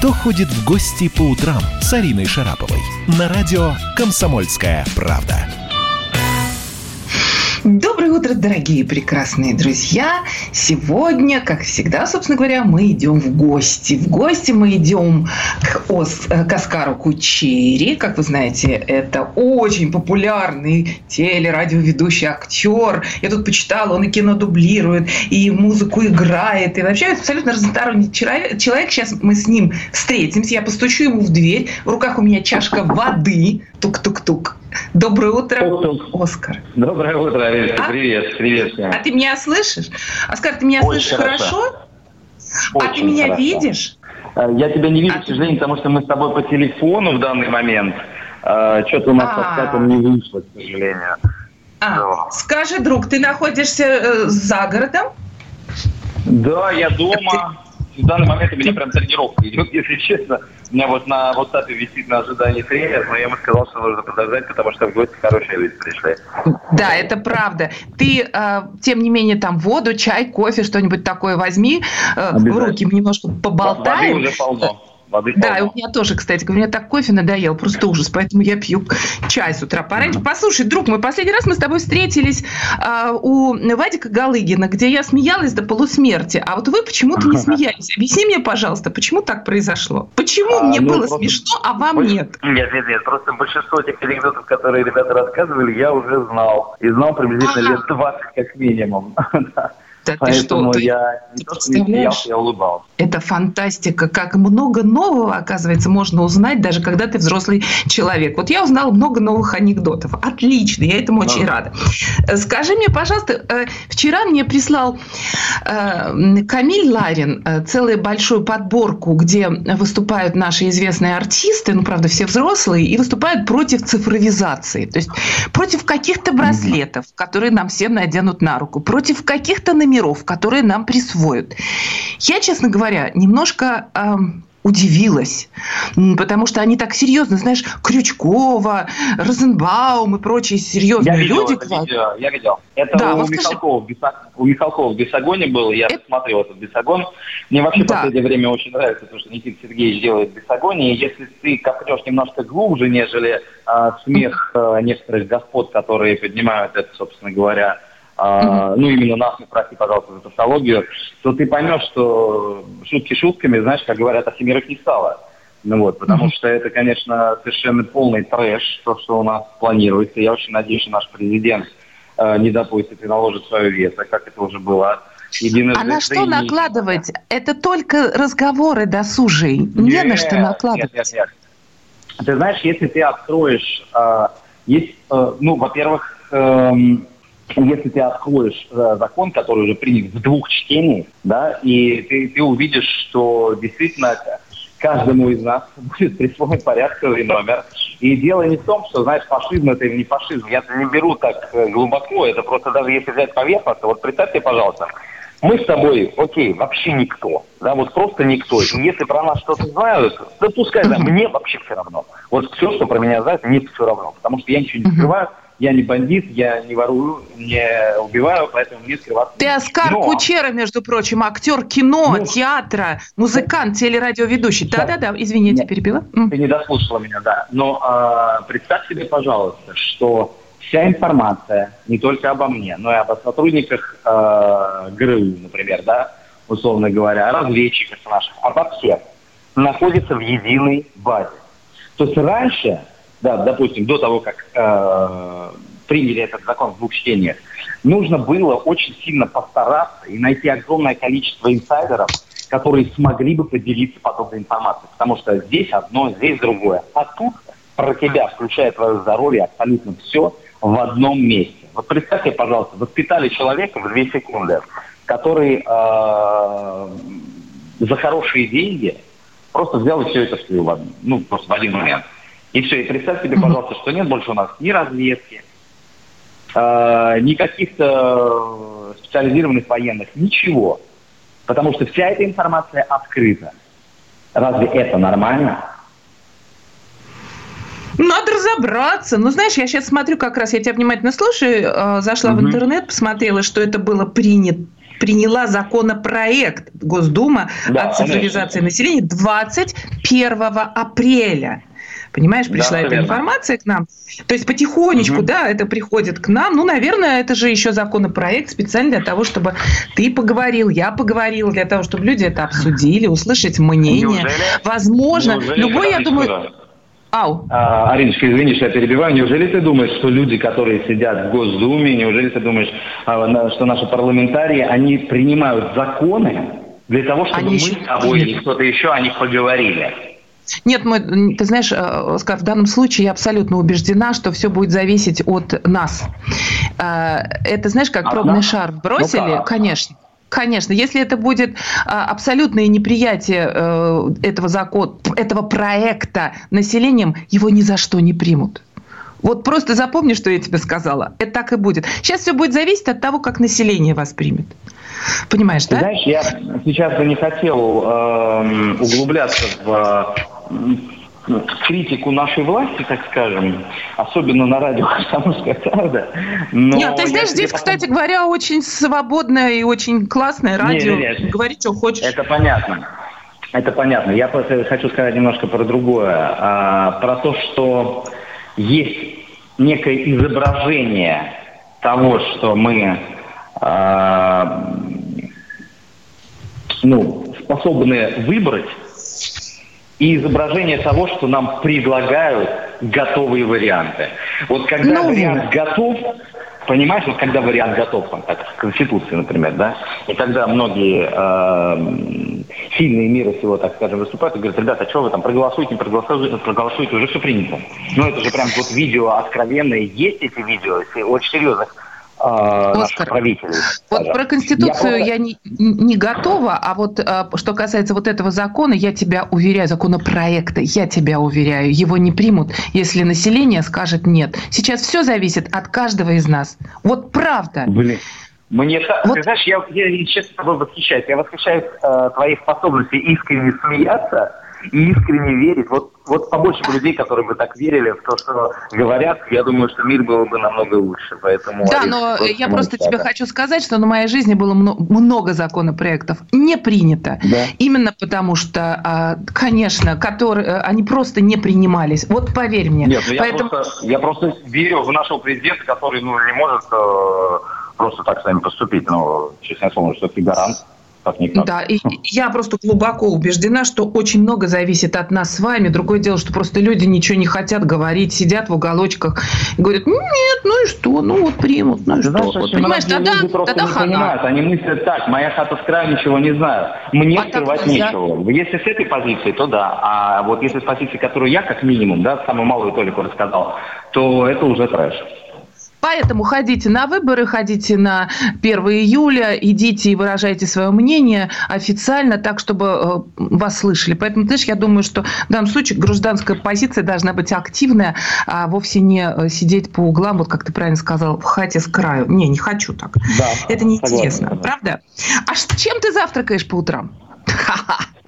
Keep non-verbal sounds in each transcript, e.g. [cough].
«Кто ходит в гости по утрам» с Ариной Шараповой на радио «Комсомольская правда». Доброе утро, дорогие прекрасные друзья! Сегодня, как всегда, собственно говоря, мы идем в гости. В гости мы идем к, Ос, э, к Оскару Кучери. Как вы знаете, это очень популярный телерадиоведущий актер. Я тут почитала, он и кино дублирует, и музыку играет. И вообще абсолютно разносторонний человек. Сейчас мы с ним встретимся. Я постучу ему в дверь. В руках у меня чашка воды. Тук-тук-тук. Доброе утро, Оскар. Доброе утро, Олеся. А? Привет, привет. А ты меня слышишь? Оскар, ты меня Очень слышишь хорошо? хорошо? Очень а ты меня хорошо. видишь? Э, я тебя не вижу, а к сожалению, потому что мы с тобой по телефону в данный момент. Э, что-то у нас со скайпом не вышло, к сожалению. А, скажи, друг, ты находишься э, за городом? Да, я дома в данный момент у меня прям тренировка идет, [laughs] если честно. У меня вот на WhatsApp висит на ожидании тренер, но я ему сказал, что нужно подождать, потому что в гости хорошие люди пришли. Да, это правда. Ты, э, тем не менее, там воду, чай, кофе, что-нибудь такое возьми э, в руки, немножко поболтаем. Воды уже полно воды Да, и у меня тоже, кстати, у меня так кофе надоел, просто ужас, поэтому я пью чай с утра пораньше. Послушай, друг мой, последний раз мы с тобой встретились а, у Вадика Галыгина, где я смеялась до полусмерти, а вот вы почему-то не [laughs] смеялись. Объясни мне, пожалуйста, почему так произошло? Почему а, мне ну, было просто... смешно, а вам Больш... нет? Нет, нет, нет, просто большинство тех анекдотов, которые ребята рассказывали, я уже знал. И знал приблизительно А-а-а. лет 20 как минимум. [laughs] Да Поэтому ты что, я ты, то, что не смеялся, я улыбался. Это фантастика, как много нового, оказывается, можно узнать, даже когда ты взрослый человек. Вот я узнала много новых анекдотов. Отлично, я этому очень да. рада. Скажи мне, пожалуйста, э, вчера мне прислал э, Камиль Ларин э, целую большую подборку, где выступают наши известные артисты, ну, правда, все взрослые, и выступают против цифровизации. То есть против каких-то браслетов, которые нам всем наденут на руку, против каких-то номеров миров, которые нам присвоят. Я, честно говоря, немножко э, удивилась, потому что они так серьезно, знаешь, Крючкова, Розенбаум и прочие серьезные я видел люди. Это видео, я видел. Это да, у, Михалкова, скажи... у Михалкова в Бесогоне был, я это... смотрел этот Бесогон. Мне вообще да. в последнее время очень нравится то, что Никита Сергеевич делает в Бесогоне. И если ты копнешь немножко глубже, нежели э, смех э, некоторых господ, которые поднимают это, собственно говоря, а, ну, именно нас не проси, пожалуйста, за тавтологию, то ты поймешь, что шутки шутками, знаешь, как говорят, о семерых не стало. Ну вот, потому mm-hmm. что это, конечно, совершенно полный трэш, то, что у нас планируется. Я очень надеюсь, что наш президент э, не допустит и наложит свое вето, как это уже было. Единожды а на что накладывать? Это только разговоры досужие. Не нет, на что накладывать. Нет, нет, нет. Ты знаешь, если ты откроешь... Э, есть, э, ну, во-первых, э, если ты откроешь э, закон, который уже принят в двух чтениях, да, и ты, ты увидишь, что действительно каждому из нас [laughs] будет присвоен порядковый номер. И дело не в том, что, знаешь, фашизм это или не фашизм. Я это не беру так э, глубоко. Это просто даже если взять поверхностно. Вот представьте, пожалуйста, мы с тобой, окей, вообще никто. Да, вот просто никто. И если про нас что-то знают, да пускай, да, мне вообще все равно. Вот все, что про меня знают, мне все равно. Потому что я ничего не скрываю я не бандит, я не ворую, не убиваю, поэтому мне скрываться. Ты Оскар Но... Кучера, между прочим, актер кино, ну, театра, музыкант, телерадиоведущий. Да-да-да, извини, я перебила. Ты не дослушала меня, да. Но э, представь себе, пожалуйста, что вся информация, не только обо мне, но и об сотрудниках э, ГРУ, например, да, условно говоря, о разведчиках наших, обо всех, находится в единой базе. То есть раньше да, допустим, до того, как э, приняли этот закон в двух чтениях, нужно было очень сильно постараться и найти огромное количество инсайдеров, которые смогли бы поделиться подобной информацией. Потому что здесь одно, здесь другое. А тут про тебя, включая твое здоровье, абсолютно все в одном месте. Вот представьте, пожалуйста, воспитали человека в две секунды, который э, за хорошие деньги просто взял и все это слил, ну, просто в один момент. И все. И представь себе, пожалуйста, что нет больше у нас ни разведки, э, ни каких-то специализированных военных, ничего. Потому что вся эта информация открыта. Разве это нормально? Надо разобраться. Ну, знаешь, я сейчас смотрю, как раз я тебя внимательно слушаю, э, зашла угу. в интернет, посмотрела, что это было принято приняла законопроект Госдума да, о цифровизации конечно. населения 20 1 апреля. Понимаешь, пришла да, эта верно. информация к нам. То есть потихонечку, угу. да, это приходит к нам. Ну, наверное, это же еще законопроект специально для того, чтобы ты поговорил, я поговорил, для того, чтобы люди это обсудили, услышать мнение. Неужели? Возможно, Неужели любой, я думаю... Ау. А, Ариночка, извини, что я перебиваю. Неужели ты думаешь, что люди, которые сидят в Госдуме, неужели ты думаешь, а, что наши парламентарии, они принимают законы для того, чтобы они мы с тобой или кто-то еще о них поговорили? Нет, мы, ты знаешь, э, Оскар, в данном случае я абсолютно убеждена, что все будет зависеть от нас. Э, это, знаешь, как пробный шар бросили, ну, конечно. Конечно, если это будет а, абсолютное неприятие э, этого закона, этого проекта населением, его ни за что не примут. Вот просто запомни, что я тебе сказала. Это так и будет. Сейчас все будет зависеть от того, как население воспримет. Понимаешь, да? Знаешь, я сейчас бы не хотел э, углубляться в критику нашей власти, так скажем, особенно на радио «Комсомольская правда». Но нет, ты знаешь, здесь, потом... кстати говоря, очень свободное и очень классное радио. Нет, нет, Говори, что хочешь. Это понятно. Это понятно. Я просто хочу сказать немножко про другое. А, про то, что есть некое изображение того, что мы а, ну, способны выбрать и изображение того, что нам предлагают готовые варианты. Вот когда ну, вариант готов, понимаешь, вот когда вариант готов, там, так, в Конституции, например, да, и когда многие э, сильные мира всего, так скажем, выступают и говорят, ребята, а что вы там, проголосуйте, не проголосуйте, проголосуйте, уже все принято. Ну, это же прям вот видео откровенные, есть эти видео, очень серьезных э, Оскар, правителей. Вот про Конституцию я, просто... я не, не готова, а вот э, что касается вот этого закона, я тебя уверяю, законопроекта, я тебя уверяю, его не примут, если население скажет нет. Сейчас все зависит от каждого из нас. Вот правда. Блин. Мне, вот. ты знаешь, я, я честно тобой восхищаюсь. Я восхищаюсь э, твоей способности искренне смеяться и искренне верить. Вот, вот побольше бы людей, которые бы так верили в то, что говорят, я думаю, что мир был бы намного лучше. Поэтому, да, но я просто тебе хочу сказать, что на моей жизни было много законопроектов не принято. Да. Именно потому что, а, конечно, которые, э, они просто не принимались. Вот поверь мне. Нет, ну Поэтому... я, просто, я просто верю в нашего президента, который ну, не может э, просто так с нами поступить. Но, честное слово, что ты гарант как никак. Да, и я просто глубоко убеждена, что очень много зависит от нас с вами. Другое дело, что просто люди ничего не хотят говорить, сидят в уголочках и говорят, нет, ну и что, ну вот примут, ну и что. Знаешь, вот, понимаешь, тогда, люди просто тогда не хана. понимают, они мыслят так, моя хата с краю, ничего не знаю, мне а скрывать нечего. Если с этой позиции, то да, а вот если с позиции, которую я как минимум, да, самую малую толику рассказал, то это уже трэш. Поэтому ходите на выборы, ходите на 1 июля, идите и выражайте свое мнение официально, так, чтобы э, вас слышали. Поэтому, знаешь, я думаю, что в данном случае гражданская позиция должна быть активная, а вовсе не э, сидеть по углам, вот как ты правильно сказал, в хате с краю. Не, не хочу так. Да, Это неинтересно, согласен, правда? А чем ты завтракаешь по утрам?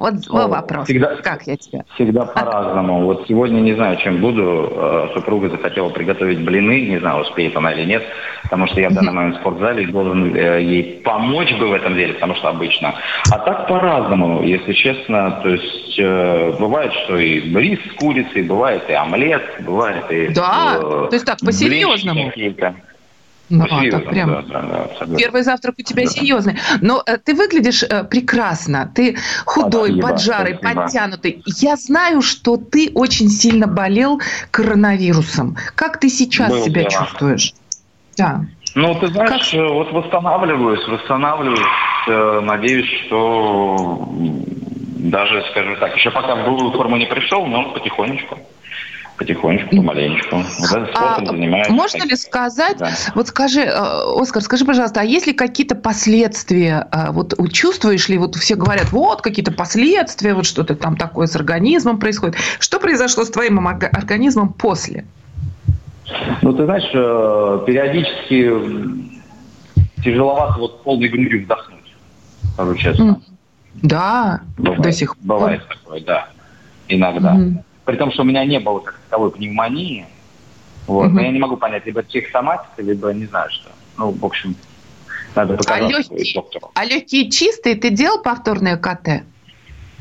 Вот О, вопрос. Всегда, как я тебя? Всегда по-разному. Вот сегодня не знаю, чем буду. Э, супруга захотела приготовить блины. Не знаю, успеет она или нет. Потому что я в данный момент в спортзале должен э, ей помочь бы в этом деле, потому что обычно. А так по-разному, если честно. То есть э, бывает, что и рис с курицей, бывает и омлет, бывает и... Да, то есть так, по-серьезному. Ну, а, так прям. Да, да, да, Первый завтрак у тебя да. серьезный. Но э, ты выглядишь э, прекрасно. Ты худой, спасибо, поджарый, спасибо. подтянутый. Я знаю, что ты очень сильно болел коронавирусом. Как ты сейчас Был себя дело. чувствуешь? Да. Ну, ты знаешь, как... Э, вот восстанавливаюсь, восстанавливаюсь. Э, надеюсь, что даже, скажем так, еще пока в былую форму не пришел, но потихонечку потихонечку, помаленечку. Вот а, можно ли сказать, да. вот скажи, э, Оскар, скажи, пожалуйста, а есть ли какие-то последствия, э, вот чувствуешь ли, вот все говорят, вот какие-то последствия, вот что-то там такое с организмом происходит. Что произошло с твоим организмом после? Ну, ты знаешь, э, периодически тяжеловато вот полной грудью вдохнуть, скажу честно. Да, бывает, до сих пор. Бывает такое, да, иногда. Mm-hmm. При том, что у меня не было как таковой пневмонии. Вот. Угу. Но я не могу понять, либо психосоматика, либо не знаю что. Ну, в общем, надо показать а легкие, доктору. А легкие чистые? Ты делал повторное КТ?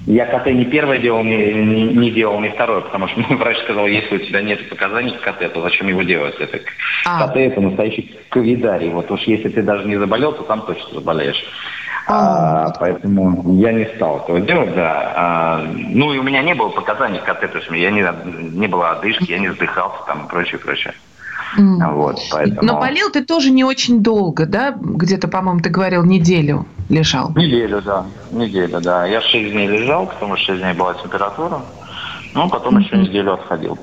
Я КТ не первое делал, не, не, не делал, не второе, потому что [laughs] мой врач сказал, если у тебя нет показаний к КТ, то зачем его делать? Это а. КТ это настоящий ковидарий. Вот уж если ты даже не заболел, то там точно заболеешь. А, поэтому я не стал этого делать, да. А, ну и у меня не было показаний то есть я не, не было одышки, я не задыхался там и прочее, прочее. Mm. Вот, поэтому... Но болел ты тоже не очень долго, да? Где-то, по-моему, ты говорил, неделю лежал. Неделю, да. Неделю, да. Я 6 дней лежал, потому что 6 дней была температура. Ну, потом mm-hmm. еще неделю отходил.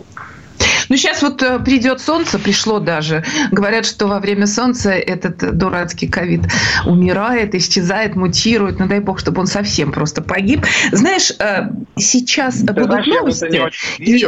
Ну, сейчас вот э, придет солнце, пришло даже. Говорят, что во время солнца этот дурацкий ковид умирает, исчезает, мутирует. Ну, дай бог, чтобы он совсем просто погиб. Знаешь, э, сейчас Ты будут новости. И,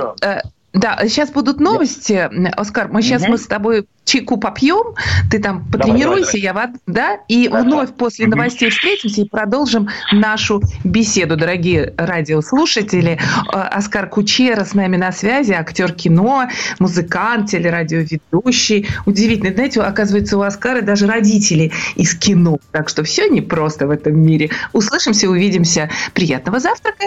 да, сейчас будут новости, Оскар. Мы сейчас угу. мы с тобой чайку попьем, ты там потренируйся, давай, давай. я вот, да, и да, вновь да. после угу. новостей встретимся и продолжим нашу беседу, дорогие радиослушатели. Э, Оскар Кучера с нами на связи, актер кино, музыкант, телерадиоведущий. Удивительно, знаете, оказывается, у Оскара даже родители из кино, так что все непросто в этом мире. Услышимся, увидимся. Приятного завтрака!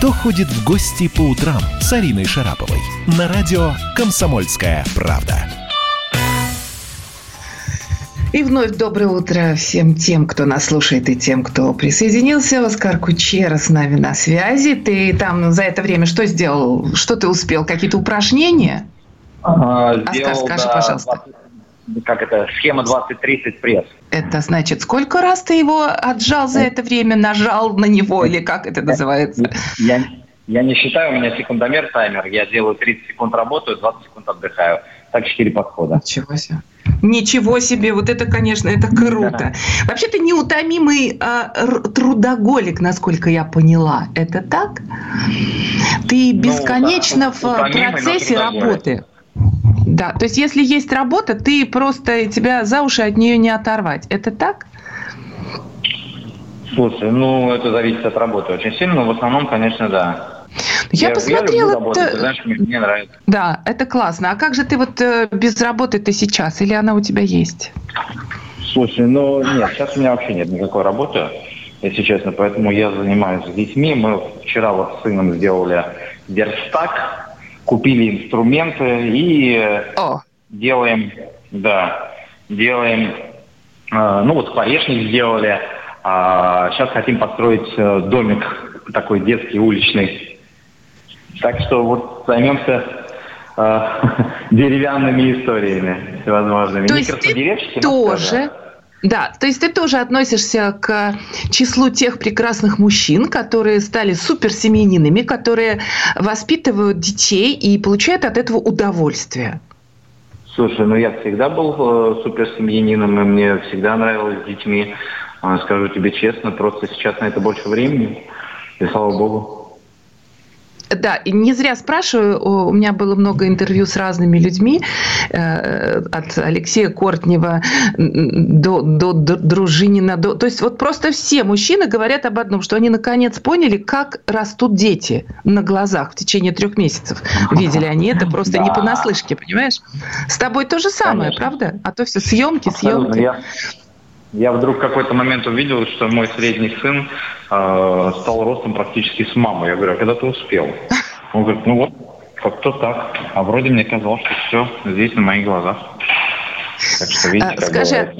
Кто ходит в гости по утрам с Ариной Шараповой? На радио «Комсомольская правда». И вновь доброе утро всем тем, кто нас слушает и тем, кто присоединился. Оскар Кучера с нами на связи. Ты там за это время что сделал? Что ты успел? Какие-то упражнения? А, Оскар, скажи, да, пожалуйста как это, схема 20-30 пресс. Это значит, сколько раз ты его отжал за это время, нажал на него, или как это называется? Я, я не считаю, у меня секундомер, таймер. Я делаю 30 секунд работаю, 20 секунд отдыхаю. Так 4 подхода. Ничего себе. Ничего себе, вот это, конечно, это круто. Да. Вообще ты неутомимый а, трудоголик, насколько я поняла. Это так? Ты бесконечно ну, в процессе работы. Да, то есть если есть работа, ты просто тебя за уши от нее не оторвать. Это так? Слушай, ну это зависит от работы очень сильно, но в основном, конечно, да. Я, я посмотрела. Я работать, это... ты знаешь, мне, мне нравится. Да, это классно. А как же ты вот э, без работы ты сейчас? Или она у тебя есть? Слушай, ну нет, сейчас у меня вообще нет никакой работы, если честно. Поэтому я занимаюсь с детьми. Мы вчера вот с сыном сделали верстак купили инструменты и О. делаем, да, делаем, э, ну вот скворечник сделали, а сейчас хотим построить э, домик такой детский, уличный. Так что вот займемся э, [laughs] деревянными историями всевозможными. То есть ты тоже да, то есть ты тоже относишься к числу тех прекрасных мужчин, которые стали суперсемейными, которые воспитывают детей и получают от этого удовольствие. Слушай, ну я всегда был э, суперсемьянином, и мне всегда нравилось с детьми. Э, скажу тебе честно, просто сейчас на это больше времени, и слава богу. Да, и не зря спрашиваю, у меня было много интервью с разными людьми, э, от Алексея Кортнева до, до, до Дружинина, до, то есть вот просто все мужчины говорят об одном, что они наконец поняли, как растут дети на глазах в течение трех месяцев. Видели они это [laughs] просто да. не понаслышке, понимаешь? С тобой то же самое, Конечно. правда? А то все съемки, съемки. Я, я вдруг в какой-то момент увидел, что мой средний сын э, стал ростом практически с мамой. Я говорю, а когда ты успел? Он говорит, ну вот, как-то так. А вроде мне казалось, что все здесь на моих глазах. Так что, видите, а, Скажи,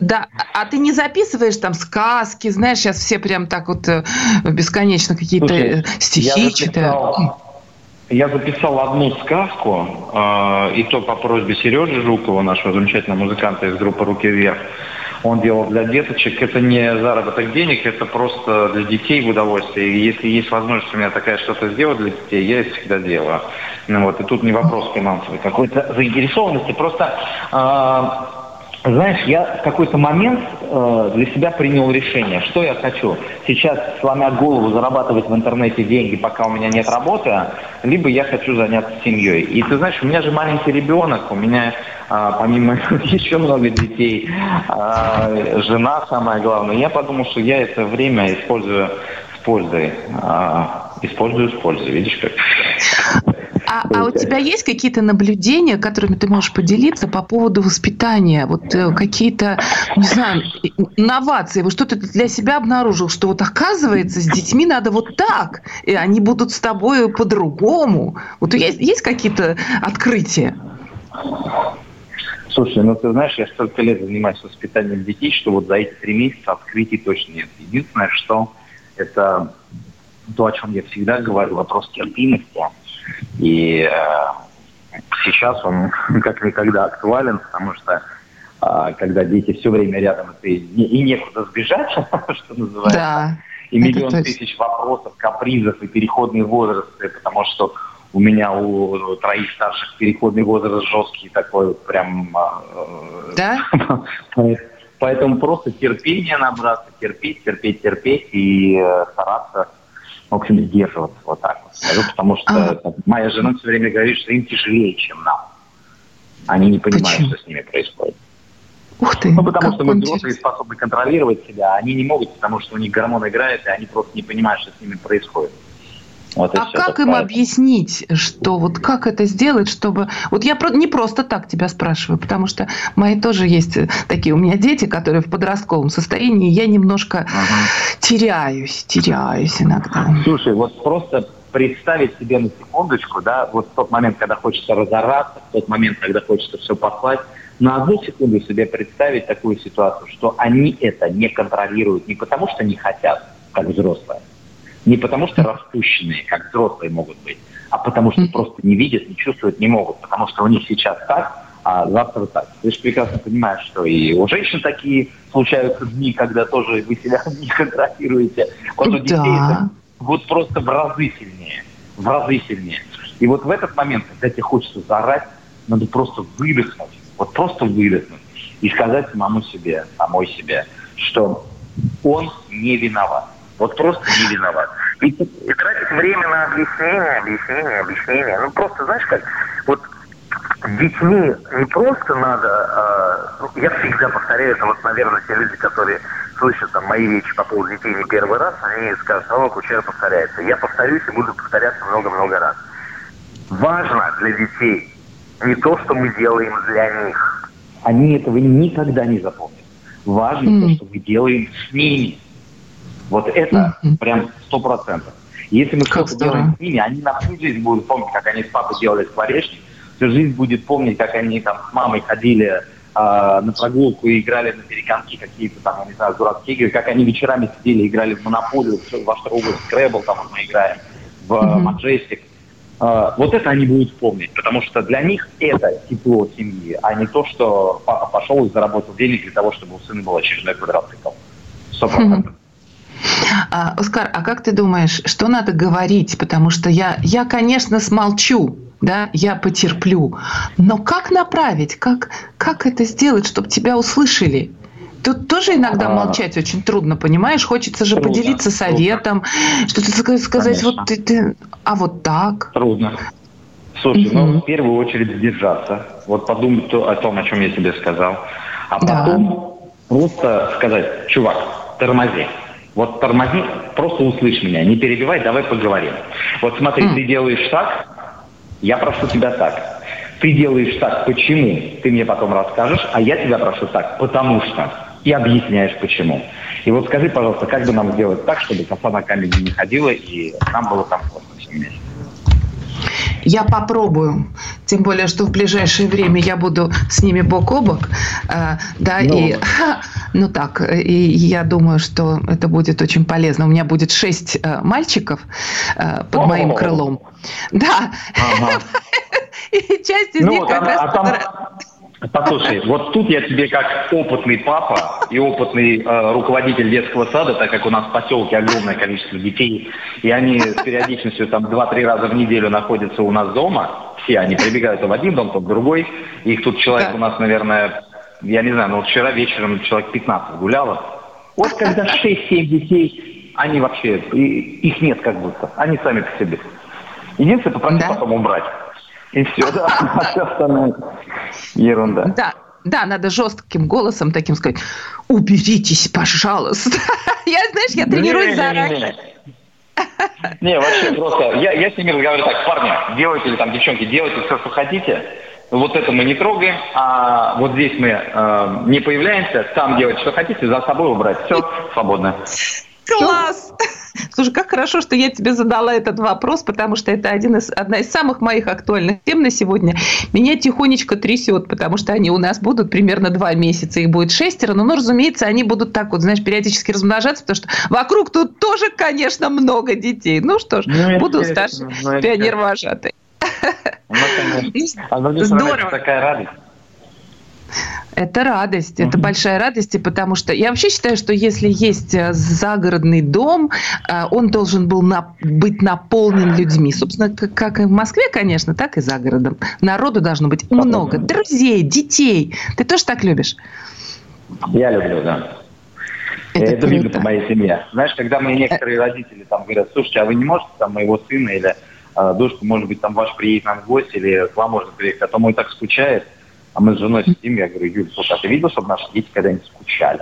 да, а ты не записываешь там сказки, знаешь, сейчас все прям так вот э, бесконечно какие-то Слушай, стихи читают. Я записал одну сказку, э, и то по просьбе Сережи Жукова, нашего замечательного музыканта из группы «Руки вверх» он делал для деточек. Это не заработок денег, это просто для детей удовольствие. И если есть возможность у меня такая что-то сделать для детей, я это всегда делаю. Ну, вот, и тут не вопрос финансовой какой-то заинтересованности. Просто э, Знаешь, я в какой-то момент э, для себя принял решение, что я хочу. Сейчас, сломя голову, зарабатывать в интернете деньги, пока у меня нет работы, либо я хочу заняться семьей. И ты знаешь, у меня же маленький ребенок, у меня э, помимо [laughs] еще много детей, э, жена самое главное. Я подумал, что я это время использую с пользой. Э, использую с пользой, видишь как. А, а у тебя есть какие-то наблюдения, которыми ты можешь поделиться по поводу воспитания? Вот э, какие-то, не знаю, новации? Вот что ты для себя обнаружил, что вот оказывается с детьми надо вот так, и они будут с тобой по-другому. Вот есть, есть какие-то открытия? Слушай, ну ты знаешь, я столько лет занимаюсь воспитанием детей, что вот за эти три месяца открытий точно нет. Единственное, что это то, о чем я всегда говорю, вопрос терпимости – и э, сейчас он [laughs] как никогда актуален, потому что э, когда дети все время рядом, и, и некуда сбежать, [laughs] что называется, да, и миллион тысяч вопросов, капризов и переходные возрасты, потому что у меня у троих старших переходный возраст жесткий такой, прям... Э, да? [laughs] Поэтому просто терпение набраться, терпеть, терпеть, терпеть и э, стараться в общем, сдерживаться вот так вот скажу, потому что а. моя жена все время говорит, что им тяжелее, чем нам. Они не понимают, Почему? что с ними происходит. Ух ты, ну, потому что мы взрослые способны контролировать себя, а они не могут, потому что у них гормон играет, и они просто не понимают, что с ними происходит. Вот а как им объяснить, что вот как это сделать, чтобы... Вот я не просто так тебя спрашиваю, потому что мои тоже есть такие у меня дети, которые в подростковом состоянии, я немножко ага. теряюсь, теряюсь иногда. Слушай, вот просто представить себе на секундочку, да, вот в тот момент, когда хочется разораться, в тот момент, когда хочется все послать, на одну секунду себе представить такую ситуацию, что они это не контролируют не потому, что не хотят, как взрослые, не потому что распущенные, как взрослые могут быть, а потому что просто не видят, не чувствуют, не могут. Потому что у них сейчас так, а завтра так. Ты же прекрасно понимаешь, что и у женщин такие случаются дни, когда тоже вы себя [laughs] не контролируете. Вот у детей да. это вот просто в разы сильнее. В разы сильнее. И вот в этот момент, когда тебе хочется заорать, надо просто выдохнуть. Вот просто выдохнуть. И сказать самому себе, самой себе, что он не виноват. Вот просто не виноват. И, и тратить время на объяснение, объяснение, объяснение. Ну просто, знаешь как, вот детьми не просто надо, э, я всегда повторяю, это вот, наверное, те люди, которые слышат там мои речи по поводу детей не первый раз, они скажут, о, Кучера повторяется. Я повторюсь и буду повторяться много-много раз. Важно для детей не то, что мы делаем для них. Они этого никогда не запомнят. Важно mm. то, что мы делаем с ними. Вот это mm-hmm. прям сто процентов. Если мы что-то делаем с ними, они на всю жизнь будут помнить, как они с папой делали скворечник, всю жизнь будет помнить, как они там с мамой ходили э, на прогулку и играли на перегонки какие-то там, я не знаю, дурацкие игры, как они вечерами сидели, играли в монополию, во вторую скребл там мы играем, в Majestic. Uh, вот это они будут помнить, потому что для них это тепло семьи, а не то, что папа пошел и заработал денег для того, чтобы у сына был очередной квадроцикл. Сто процентов. А, Оскар, а как ты думаешь, что надо говорить? Потому что я, я конечно, смолчу, да, я потерплю. Но как направить, как, как это сделать, чтобы тебя услышали? Тут тоже иногда а. молчать очень трудно, понимаешь? Хочется же трудно, поделиться советом, что-то сказать, Конечно. вот ты, ты, а вот так. Трудно. Слушай, угу. ну, в первую очередь сдержаться. Вот подумать то, о том, о чем я тебе сказал. А потом да. просто сказать, чувак, тормози. Вот тормози, просто услышь меня, не перебивай, давай поговорим. Вот смотри, mm. ты делаешь так, я прошу тебя так. Ты делаешь так, почему? Ты мне потом расскажешь, а я тебя прошу так, потому что. И объясняешь, почему. И вот скажи, пожалуйста, как бы нам сделать так, чтобы коса на камень не ходила, и нам было комфортно всем вместе? Я попробую. Тем более, что в ближайшее время я буду с ними бок о бок. Э, да, ну, и, ну так, и я думаю, что это будет очень полезно. У меня будет шесть э, мальчиков э, под О-о-о. моим крылом. Да. Ага. [laughs] И часть из ну, них как а, раз... А там... Послушай, вот тут я тебе как опытный папа и опытный э, руководитель детского сада, так как у нас в поселке огромное количество детей, и они с периодичностью там 2-3 раза в неделю находятся у нас дома, все они прибегают то в один дом, то в другой, их тут человек да. у нас, наверное, я не знаю, но вот вчера вечером человек 15 гуляло. Вот когда 6-7 детей, они вообще, их нет как будто, они сами по себе. Единственное, попросить да? потом убрать. И все, да, [laughs] а все остальное ерунда. Да, да, надо жестким голосом таким сказать, уберитесь, пожалуйста. [laughs] Я, знаешь, я тренируюсь заранее. Не, вообще просто, я, я с ними разговариваю так, парни, делайте или там, девчонки, делайте все, что хотите, вот это мы не трогаем, а вот здесь мы э, не появляемся, там делать, что хотите, за собой убрать, все, свободно. Класс! [laughs] Слушай, как хорошо, что я тебе задала этот вопрос, потому что это один из, одна из самых моих актуальных тем на сегодня. Меня тихонечко трясет, потому что они у нас будут примерно два месяца, их будет шестеро, но, ну, разумеется, они будут так вот, знаешь, периодически размножаться, потому что вокруг тут тоже, конечно, много детей. Ну что ж, ну, буду старший ну, пионер-вожатый. [laughs] Ну, Здорово. Такая радость. Это радость, это большая радость, потому что я вообще считаю, что если есть э, загородный дом, э, он должен был на, быть наполнен людьми. Собственно, как, как и в Москве, конечно, так и за городом. Народу должно быть много. Друзей, детей. Ты тоже так любишь? Я люблю, да. Это, это видно по моей семье. Знаешь, когда мне некоторые родители там говорят, слушайте, а вы не можете там моего сына или э, дочку, может быть, там ваш приедет нам в гости, или к вам можно приехать, а то мой так скучает. А мы с женой сидим, я говорю, Юль, слушай, а ты видел, чтобы наши дети когда-нибудь скучали?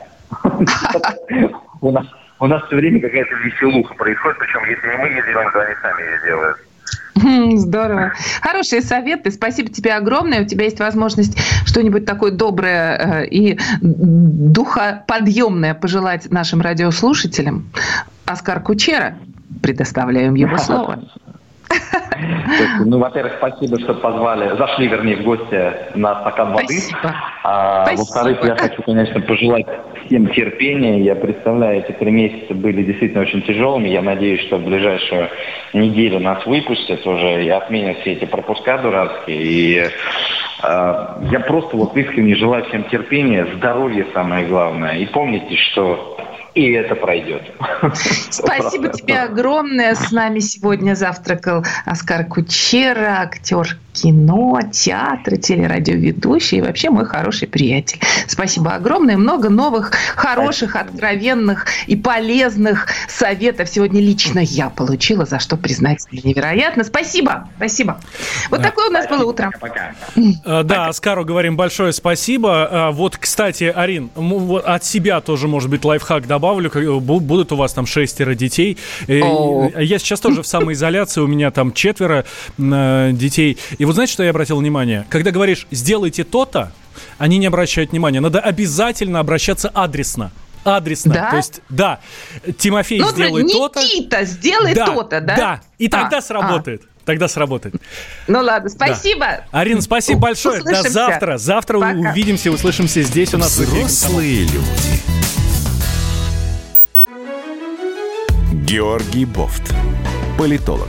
У нас у нас все время какая-то веселуха происходит, причем если не мы ее делаем, то они сами ее делают. Хм, здорово. Хорошие советы. Спасибо тебе огромное. У тебя есть возможность что-нибудь такое доброе э, и духоподъемное пожелать нашим радиослушателям. Оскар Кучера. Предоставляем его слово. [laughs] Ну, во-первых, спасибо, что позвали, зашли, вернее, в гости на стакан воды. Спасибо. А, во-вторых, я хочу, конечно, пожелать всем терпения. Я представляю, эти три месяца были действительно очень тяжелыми. Я надеюсь, что в ближайшую неделю нас выпустят уже и отменят все эти пропуска дурацкие. И э, я просто вот искренне желаю всем терпения, здоровья самое главное. И помните, что и это пройдет. [laughs] Спасибо тебе огромное. С нами сегодня завтракал Оскар Кучера, актер кино, театра, телерадиоведущий и вообще мой хороший приятель. Спасибо огромное. Много новых, хороших, откровенных и полезных советов сегодня лично я получила, за что признательна невероятно. Спасибо. Спасибо. Вот да. такое у нас было утро. Пока. Э, да, Оскару говорим большое спасибо. Э, вот, кстати, Арин, от себя тоже, может быть, лайфхак добавлю, э, будут у вас там шестеро детей. Oh. Я сейчас тоже в самоизоляции, у меня там четверо детей. И вот знаете, что я обратил внимание? Когда говоришь «сделайте то-то», они не обращают внимания. Надо обязательно обращаться адресно адресно. Да? То есть, да, Тимофей ну, сделай то-то. Никита, сделай да, то-то, да? Да, и тогда а, сработает. А. Тогда сработает. Ну ладно, спасибо. Да. Арина, спасибо большое. Услышимся. До завтра. Завтра Пока. увидимся, услышимся здесь у нас. Взрослые люди. Георгий Бофт. Политолог,